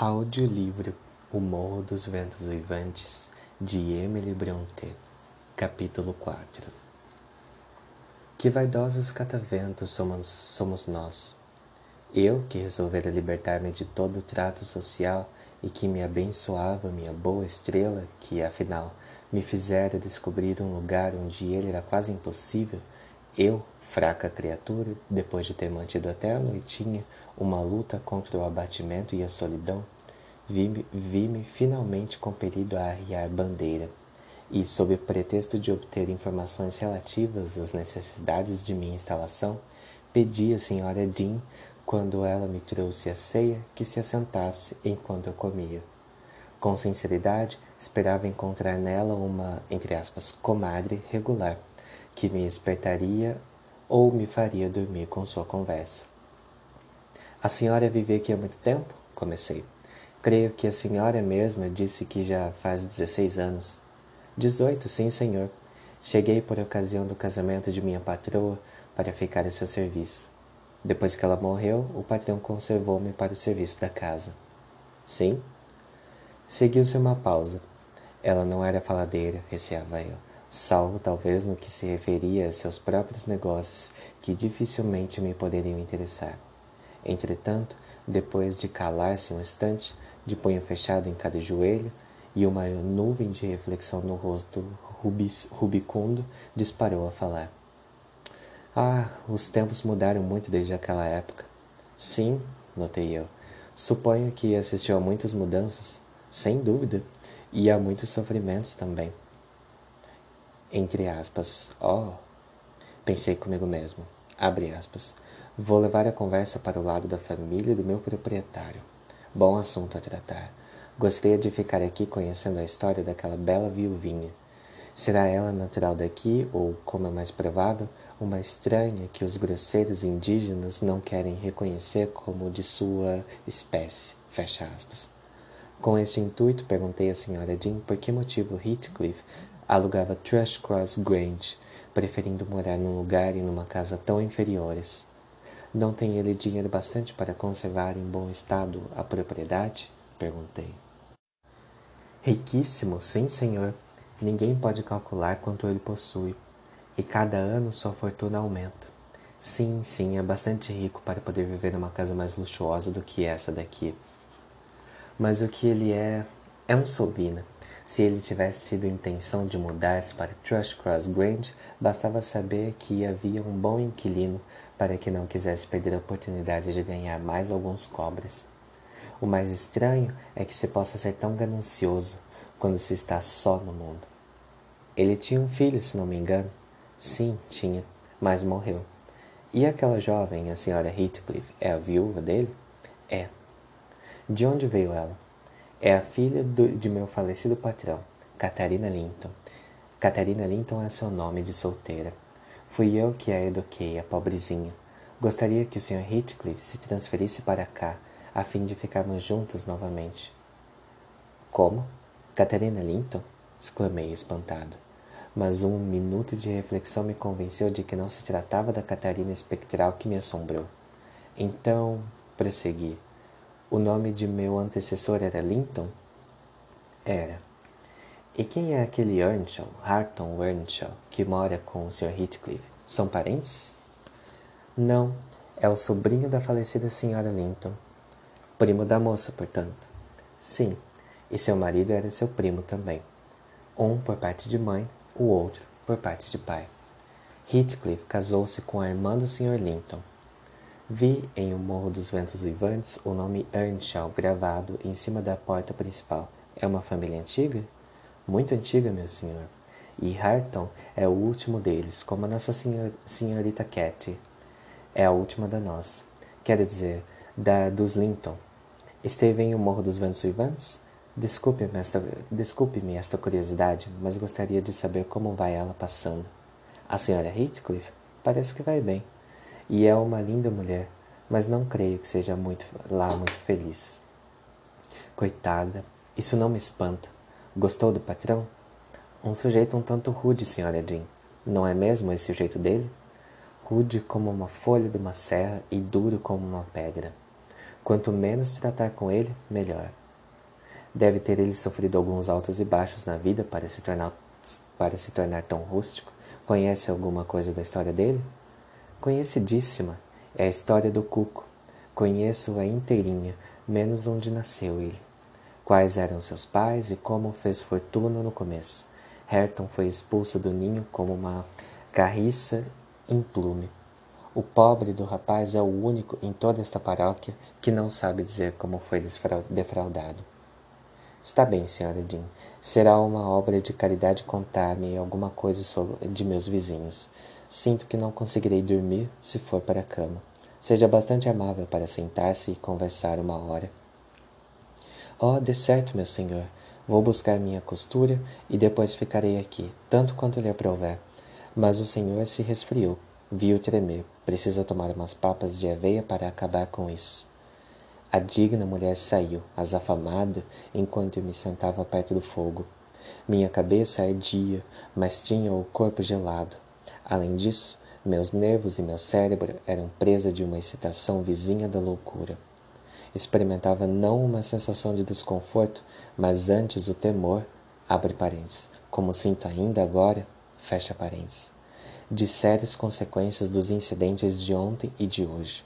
Audiolivro O Morro dos Ventos Uivantes de Emily Brontë Capítulo 4 Que vaidosos cataventos somos, somos nós! Eu, que resolvera libertar-me de todo o trato social e que me abençoava minha boa estrela, que, afinal, me fizera descobrir um lugar onde ele era quase impossível, eu, fraca criatura, depois de ter mantido até a noitinha uma luta contra o abatimento e a solidão, vi-me vi finalmente compelido a arriar bandeira, e, sob o pretexto de obter informações relativas às necessidades de minha instalação, pedi à senhora Dean, quando ela me trouxe a ceia, que se assentasse enquanto eu comia. Com sinceridade, esperava encontrar nela uma, entre aspas, comadre regular, que me espertaria ou me faria dormir com sua conversa. A senhora vive aqui há muito tempo? Comecei. Creio que a senhora mesma disse que já faz dezesseis anos. Dezoito, sim, senhor. Cheguei por ocasião do casamento de minha patroa para ficar a seu serviço. Depois que ela morreu, o patrão conservou-me para o serviço da casa. Sim? Seguiu-se uma pausa. Ela não era faladeira, receava eu salvo talvez no que se referia a seus próprios negócios, que dificilmente me poderiam interessar. Entretanto, depois de calar-se um instante, de punho fechado em cada joelho e uma nuvem de reflexão no rosto rubis, rubicundo, disparou a falar. Ah, os tempos mudaram muito desde aquela época. Sim, notei eu. Suponho que assistiu a muitas mudanças, sem dúvida, e a muitos sofrimentos também entre aspas, ó, oh, pensei comigo mesmo, abre aspas, vou levar a conversa para o lado da família do meu proprietário. Bom assunto a tratar. Gostaria de ficar aqui conhecendo a história daquela bela viuvinha. Será ela natural daqui ou, como é mais provável, uma estranha que os grosseiros indígenas não querem reconhecer como de sua espécie? Fecha aspas. Com este intuito, perguntei à senhora Jean por que motivo Heathcliff alugava Thrushcross Grange, preferindo morar num lugar e numa casa tão inferiores. Não tem ele dinheiro bastante para conservar em bom estado a propriedade? Perguntei. Riquíssimo, sim, senhor. Ninguém pode calcular quanto ele possui, e cada ano sua fortuna aumenta. Sim, sim, é bastante rico para poder viver numa casa mais luxuosa do que essa daqui. Mas o que ele é, é um sobina se ele tivesse tido intenção de mudar-se para Thrushcross Grange, bastava saber que havia um bom inquilino para que não quisesse perder a oportunidade de ganhar mais alguns cobres. O mais estranho é que se possa ser tão ganancioso quando se está só no mundo. Ele tinha um filho, se não me engano. Sim, tinha, mas morreu. E aquela jovem, a senhora Heathcliff, é a viúva dele? É. De onde veio ela? É a filha do, de meu falecido patrão, Catarina Linton. Catarina Linton é seu nome de solteira. Fui eu que a eduquei, a pobrezinha. Gostaria que o Sr. Heathcliff se transferisse para cá, a fim de ficarmos juntos novamente. Como? Catarina Linton? exclamei espantado. Mas um minuto de reflexão me convenceu de que não se tratava da Catarina espectral que me assombrou. Então, prossegui. O nome de meu antecessor era Linton? Era. E quem é aquele Earnshaw, Harton Earnshaw, que mora com o Sr. Heathcliff? São parentes? Não, é o sobrinho da falecida senhora Linton. Primo da moça, portanto. Sim, e seu marido era seu primo também. Um por parte de mãe, o outro por parte de pai. Heathcliff casou-se com a irmã do Sr. Linton, Vi em O Morro dos Ventos Uivantes o nome Earnshaw gravado em cima da porta principal. É uma família antiga? Muito antiga, meu senhor. E Harton é o último deles, como a nossa senhor, senhorita Cathy. É a última da nós. Quero dizer, da dos Linton. Esteve em O Morro dos Ventos Uivantes? Desculpe-me esta, desculpe esta curiosidade, mas gostaria de saber como vai ela passando. A senhora Heathcliff? Parece que vai bem. E é uma linda mulher, mas não creio que seja muito lá muito feliz. Coitada, isso não me espanta. Gostou do patrão? Um sujeito um tanto rude, senhora Jean. Não é mesmo esse o jeito dele? Rude como uma folha de uma serra e duro como uma pedra. Quanto menos tratar com ele, melhor. Deve ter ele sofrido alguns altos e baixos na vida para se tornar, para se tornar tão rústico. Conhece alguma coisa da história dele? Conhecidíssima. É a história do Cuco. Conheço-a inteirinha, menos onde nasceu ele. Quais eram seus pais e como fez fortuna no começo. Herton foi expulso do ninho como uma carriça em plume. O pobre do rapaz é o único em toda esta paróquia que não sabe dizer como foi defraudado. Está bem, senhora Jean. Será uma obra de caridade contar-me alguma coisa sobre, de meus vizinhos. Sinto que não conseguirei dormir se for para a cama. Seja bastante amável para sentar-se e conversar uma hora. Oh, de certo, meu senhor. Vou buscar minha costura e depois ficarei aqui, tanto quanto lhe aprouver. Mas o senhor se resfriou. Viu tremer. Precisa tomar umas papas de aveia para acabar com isso. A digna mulher saiu, azafamada, enquanto eu me sentava perto do fogo. Minha cabeça ardia, mas tinha o corpo gelado. Além disso, meus nervos e meu cérebro eram presa de uma excitação vizinha da loucura. Experimentava não uma sensação de desconforto, mas antes o temor, abre parênteses, como sinto ainda agora, fecha parênteses de sérias consequências dos incidentes de ontem e de hoje.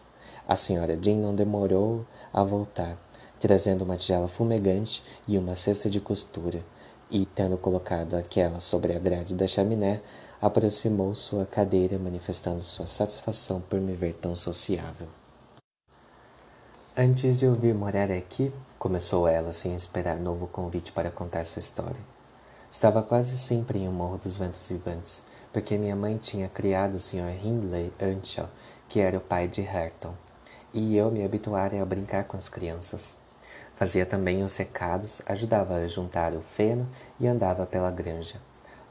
A senhora Jean não demorou a voltar, trazendo uma tigela fumegante e uma cesta de costura, e, tendo colocado aquela sobre a grade da chaminé, aproximou sua cadeira, manifestando sua satisfação por me ver tão sociável. Antes de ouvir morar aqui, começou ela sem esperar novo convite para contar sua história. Estava quase sempre em um morro dos ventos vivantes, porque minha mãe tinha criado o Sr. Hindley Earnshaw, que era o pai de Hareton, e eu me habituara a brincar com as crianças. Fazia também os recados, ajudava a juntar o feno e andava pela granja,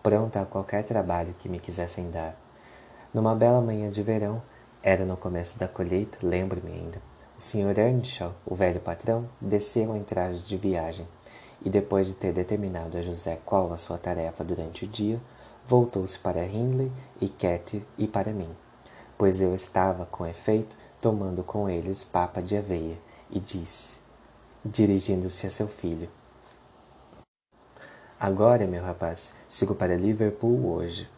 pronta a qualquer trabalho que me quisessem dar. Numa bela manhã de verão, era no começo da colheita, lembro-me ainda, o Sr. Earnshaw, o velho patrão, desceu em trajes de viagem, e depois de ter determinado a José qual a sua tarefa durante o dia, voltou-se para Hindley e Katy e para mim, pois eu estava, com efeito, tomando com eles papa de aveia, e disse, dirigindo-se a seu filho: Agora, meu rapaz, sigo para Liverpool hoje.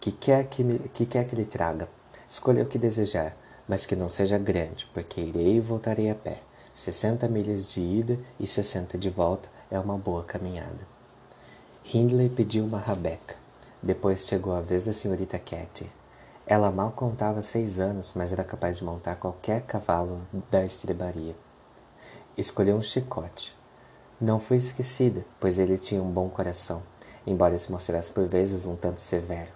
Que quer que, me, que quer que lhe traga? Escolha o que desejar, mas que não seja grande, porque irei e voltarei a pé. Sessenta milhas de ida e sessenta de volta é uma boa caminhada. Hindley pediu uma rabeca. Depois chegou a vez da senhorita Cathy. Ela mal contava seis anos, mas era capaz de montar qualquer cavalo da estrebaria. Escolheu um chicote. Não fui esquecida, pois ele tinha um bom coração, embora se mostrasse por vezes um tanto severo.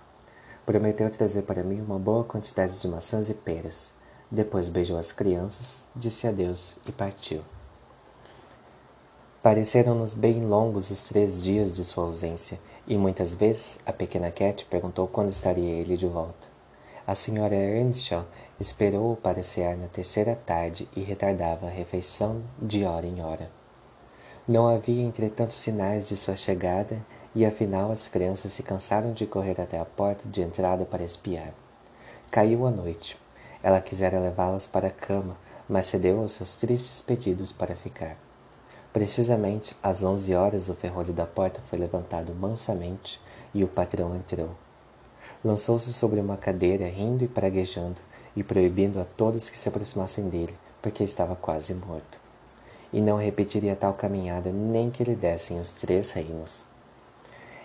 Prometeu trazer para mim uma boa quantidade de maçãs e peras. Depois beijou as crianças, disse adeus e partiu. Pareceram-nos bem longos os três dias de sua ausência, e muitas vezes a pequena Cat perguntou quando estaria ele de volta. A senhora Earnshaw esperou-o para cear na terceira tarde e retardava a refeição de hora em hora. Não havia, entretanto, sinais de sua chegada, e afinal as crianças se cansaram de correr até a porta de entrada para espiar. Caiu a noite. Ela quisera levá-las para a cama, mas cedeu aos seus tristes pedidos para ficar. Precisamente às onze horas o ferrolho da porta foi levantado mansamente e o patrão entrou. Lançou-se sobre uma cadeira, rindo e praguejando, e proibindo a todos que se aproximassem dele, porque estava quase morto. E não repetiria tal caminhada nem que lhe dessem os três reinos.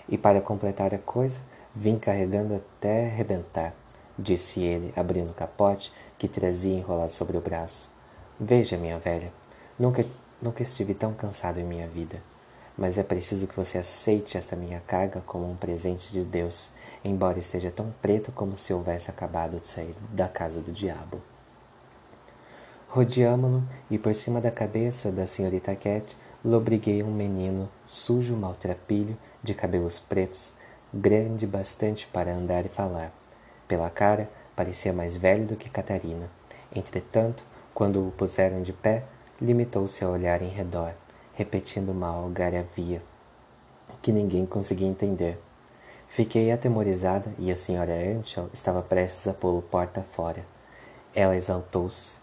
E para completar a coisa, vim carregando até rebentar, disse ele, abrindo o capote que trazia enrolado sobre o braço. Veja, minha velha, nunca Nunca estive tão cansado em minha vida, mas é preciso que você aceite esta minha carga como um presente de Deus, embora esteja tão preto como se houvesse acabado de sair da casa do diabo. Rodeamo-lo e por cima da cabeça da senhorita Cat lobriguei um menino sujo, maltrapilho, de cabelos pretos, grande bastante para andar e falar. Pela cara, parecia mais velho do que Catarina. Entretanto, quando o puseram de pé, Limitou-se a olhar em redor, repetindo uma algaravia que ninguém conseguia entender. Fiquei atemorizada e a senhora Earnshaw estava prestes a pô-lo porta fora. Ela exaltou-se,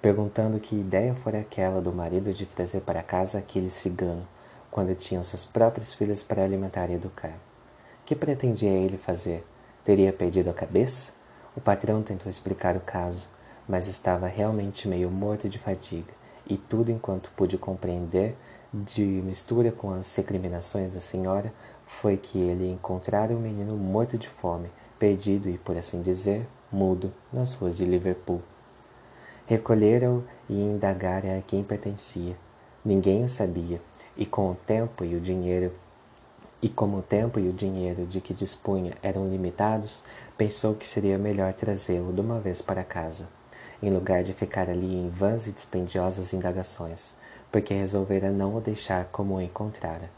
perguntando que ideia fora aquela do marido de trazer para casa aquele cigano, quando tinham seus próprios filhos para alimentar e educar. Que pretendia ele fazer? Teria perdido a cabeça? O patrão tentou explicar o caso, mas estava realmente meio morto de fadiga, e tudo enquanto pude compreender, de mistura com as recriminações da senhora, foi que ele encontrara o menino morto de fome, perdido e, por assim dizer, mudo, nas ruas de Liverpool. Recolheram-o e indagaram a quem pertencia. Ninguém o sabia, e com o tempo e o dinheiro e como o tempo e o dinheiro de que dispunha eram limitados, pensou que seria melhor trazê-lo de uma vez para casa, em lugar de ficar ali em vãs e dispendiosas indagações, porque resolvera não o deixar como o encontrara.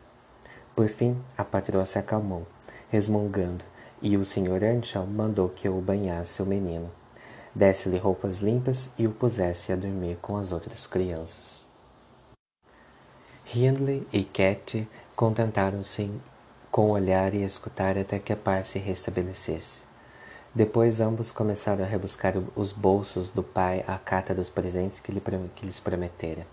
Por fim, a patroa se acalmou, resmungando, e o Sr. Earnshaw mandou que eu banhasse o menino, desse-lhe roupas limpas e o pusesse a dormir com as outras crianças. Hindley e Cat contentaram-se com olhar e escutar até que a paz se restabelecesse. Depois ambos começaram a rebuscar os bolsos do pai à cata dos presentes que, lhe, que lhes prometera.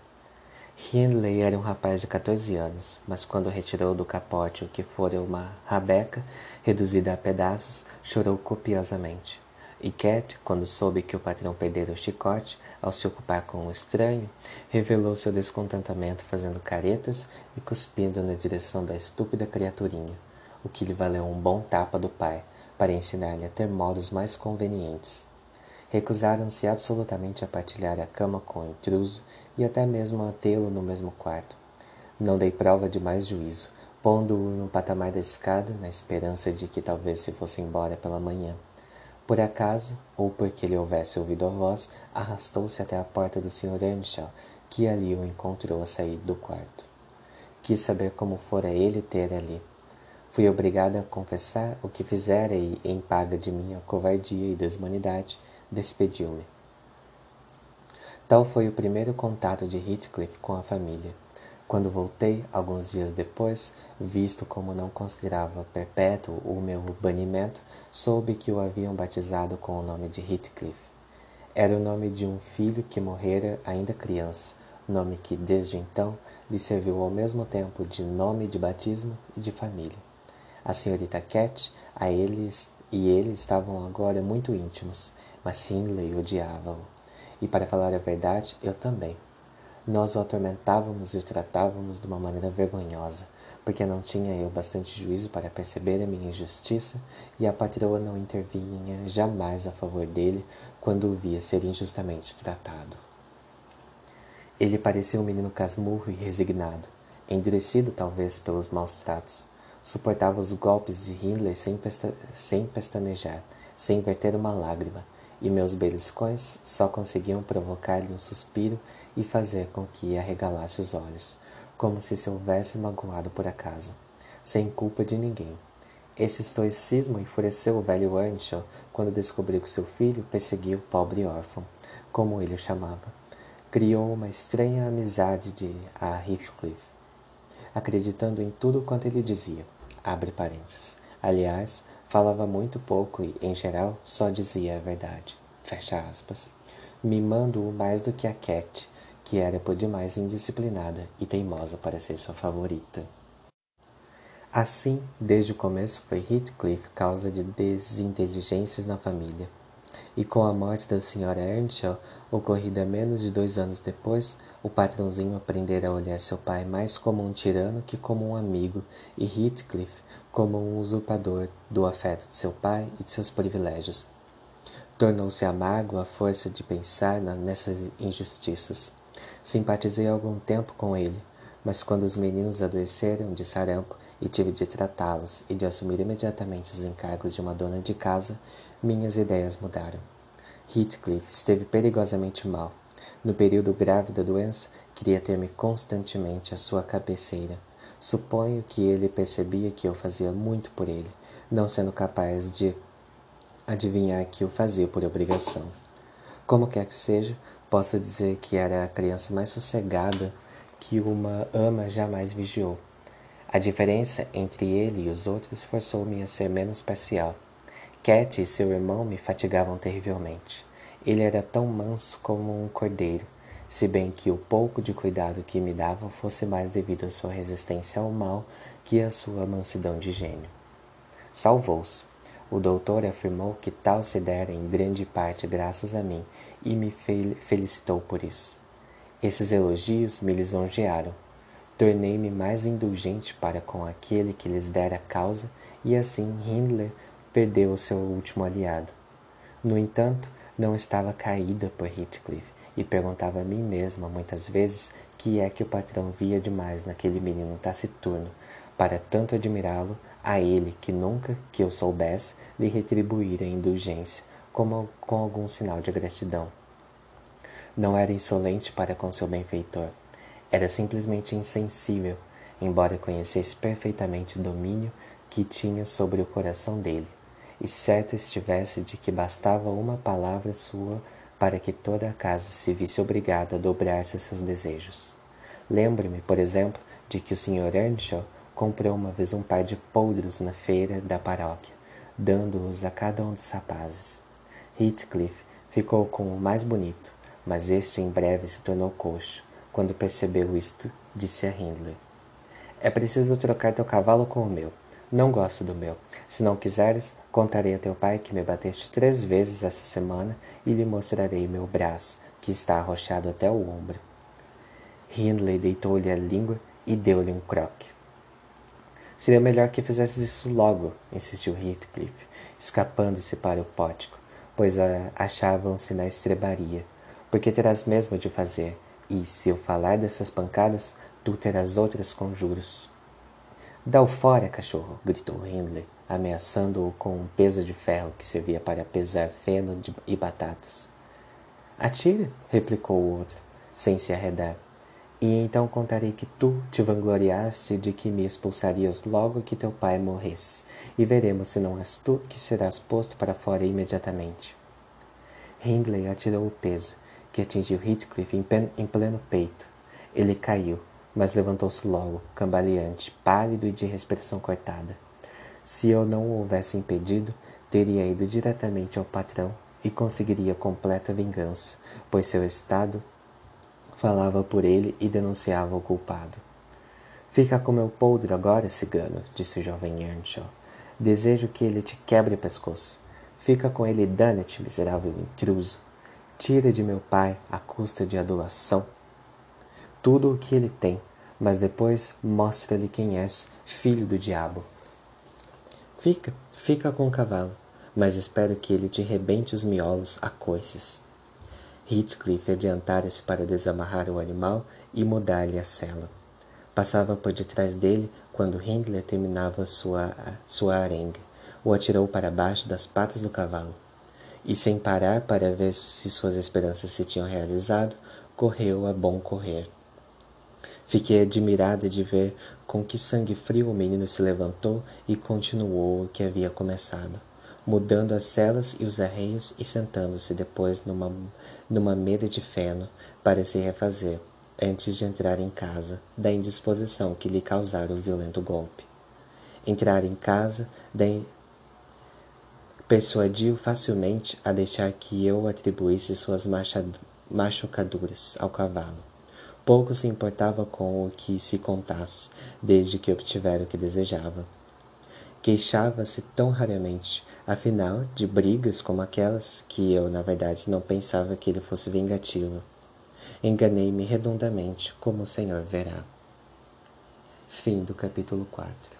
Hindley era um rapaz de 14 anos, mas quando retirou do capote o que fora uma rabeca reduzida a pedaços, chorou copiosamente. E Cat, quando soube que o patrão perdera o chicote ao se ocupar com um estranho, revelou seu descontentamento fazendo caretas e cuspindo na direção da estúpida criaturinha, o que lhe valeu um bom tapa do pai, para ensinar-lhe a ter modos mais convenientes. Recusaram-se absolutamente a partilhar a cama com o intruso e até mesmo a tê-lo no mesmo quarto. Não dei prova de mais juízo, pondo-o no patamar da escada, na esperança de que talvez se fosse embora pela manhã. Por acaso, ou porque ele houvesse ouvido a voz, arrastou-se até a porta do Sr. Earnshaw, que ali o encontrou a sair do quarto. Quis saber como fora ele ter ali. Fui obrigada a confessar o que fizera e, em paga de minha covardia e desmanidade, despediu-me. Tal foi o primeiro contato de Heathcliff com a família. Quando voltei, alguns dias depois, visto como não considerava perpétuo o meu banimento, soube que o haviam batizado com o nome de Heathcliff. Era o nome de um filho que morrera ainda criança, nome que, desde então, lhe serviu ao mesmo tempo de nome de batismo e de família. A senhorita Cat a eles e ele estavam agora muito íntimos, mas Hindley odiava-o. E para falar a verdade, eu também. Nós o atormentávamos e o tratávamos de uma maneira vergonhosa, porque não tinha eu bastante juízo para perceber a minha injustiça, e a patroa não intervinha jamais a favor dele quando o via ser injustamente tratado. Ele parecia um menino casmurro e resignado, endurecido talvez pelos maus tratos. Suportava os golpes de Hindley sem, pesta sem pestanejar, sem verter uma lágrima, e meus beliscões só conseguiam provocar-lhe um suspiro e fazer com que arregalasse os olhos, como se se houvesse magoado por acaso, sem culpa de ninguém. Esse estoicismo enfureceu o velho Earnshaw quando descobriu que seu filho perseguia o pobre órfão, como ele o chamava. Criou uma estranha amizade de a Heathcliff, acreditando em tudo quanto ele dizia. Abre parênteses. Aliás, falava muito pouco e, em geral, só dizia a verdade. Fecha aspas. Mimando-o mais do que a Cat, que era por demais indisciplinada e teimosa para ser sua favorita. Assim, desde o começo foi Heathcliff causa de desinteligências na família. E com a morte da senhora Earnshaw, ocorrida menos de dois anos depois, o patrãozinho aprendera a olhar seu pai mais como um tirano que como um amigo, e Heathcliff como um usurpador do afeto de seu pai e de seus privilégios. Tornou-se amargo a força de pensar nessas injustiças. Simpatizei algum tempo com ele, mas quando os meninos adoeceram de sarampo e tive de tratá-los e de assumir imediatamente os encargos de uma dona de casa, minhas ideias mudaram. Heathcliff esteve perigosamente mal. No período grave da doença, queria ter-me constantemente à sua cabeceira. Suponho que ele percebia que eu fazia muito por ele, não sendo capaz de adivinhar que o fazia por obrigação. Como quer que seja, Posso dizer que era a criança mais sossegada que uma ama jamais vigiou. A diferença entre ele e os outros forçou-me a ser menos parcial. Cat e seu irmão me fatigavam terrivelmente. Ele era tão manso como um cordeiro, se bem que o pouco de cuidado que me dava fosse mais devido à sua resistência ao mal que à sua mansidão de gênio. Salvou-se. O doutor afirmou que tal se dera em grande parte graças a mim e me felicitou por isso. Esses elogios me lisonjearam. Tornei-me mais indulgente para com aquele que lhes dera causa e assim Hindler perdeu o seu último aliado. No entanto, não estava caída por Heathcliff e perguntava a mim mesma muitas vezes que é que o patrão via demais naquele menino taciturno para tanto admirá-lo a ele que nunca que eu soubesse lhe retribuir a indulgência como com algum sinal de gratidão. Não era insolente para com seu benfeitor, era simplesmente insensível, embora conhecesse perfeitamente o domínio que tinha sobre o coração dele, e certo estivesse de que bastava uma palavra sua para que toda a casa se visse obrigada a dobrar-se a seus desejos. Lembre-me, por exemplo, de que o Sr. Earnshaw comprou uma vez um par de poldros na feira da paróquia, dando-os a cada um dos rapazes. Heathcliff ficou com o mais bonito, mas este em breve se tornou coxo. Quando percebeu isto, disse a Hindley: É preciso trocar teu cavalo com o meu. Não gosto do meu. Se não quiseres, contarei a teu pai que me bateste três vezes essa semana e lhe mostrarei meu braço, que está arrochado até o ombro. Hindley deitou-lhe a língua e deu-lhe um croque. Seria melhor que fizesses isso logo, insistiu Heathcliff, escapando-se para o pórtico, pois achavam-se na estrebaria. Porque terás mesmo de fazer, e, se eu falar dessas pancadas, tu terás outras conjuros. Dá-o fora, cachorro! gritou Hindley, ameaçando-o com um peso de ferro que servia para pesar feno e batatas. Atire! replicou o outro, sem se arredar. E então contarei que tu te vangloriaste de que me expulsarias logo que teu pai morresse, e veremos se não és tu que serás posto para fora imediatamente. Hindley atirou o peso, que atingiu Heathcliff em pleno peito. Ele caiu, mas levantou-se logo, cambaleante, pálido e de respiração cortada. Se eu não o houvesse impedido, teria ido diretamente ao patrão e conseguiria completa vingança, pois seu estado falava por ele e denunciava o culpado. Fica com meu poldro agora, cigano, disse o jovem Earnshaw. Desejo que ele te quebre o pescoço. Fica com ele, dane-te, miserável intruso. Tira de meu pai, à custa de adulação, tudo o que ele tem, mas depois mostra-lhe quem és, filho do diabo. Fica, fica com o cavalo, mas espero que ele te rebente os miolos a coices. Heathcliff adiantara-se para desamarrar o animal e mudar-lhe a sela. Passava por detrás dele quando Hindley terminava sua, sua arenga. O atirou para baixo das patas do cavalo. E sem parar para ver se suas esperanças se tinham realizado, correu a bom correr. Fiquei admirada de ver com que sangue frio o menino se levantou e continuou o que havia começado, mudando as celas e os arreios e sentando-se depois numa, numa mesa de feno para se refazer, antes de entrar em casa, da indisposição que lhe causara o violento golpe. Entrar em casa, daí persuadiu facilmente a deixar que eu atribuísse suas machucaduras ao cavalo. Pouco se importava com o que se contasse, desde que obtivera o que desejava. Queixava-se tão raramente, afinal, de brigas como aquelas, que eu, na verdade, não pensava que ele fosse vingativo. Enganei-me redondamente, como o Senhor verá. Fim do capítulo 4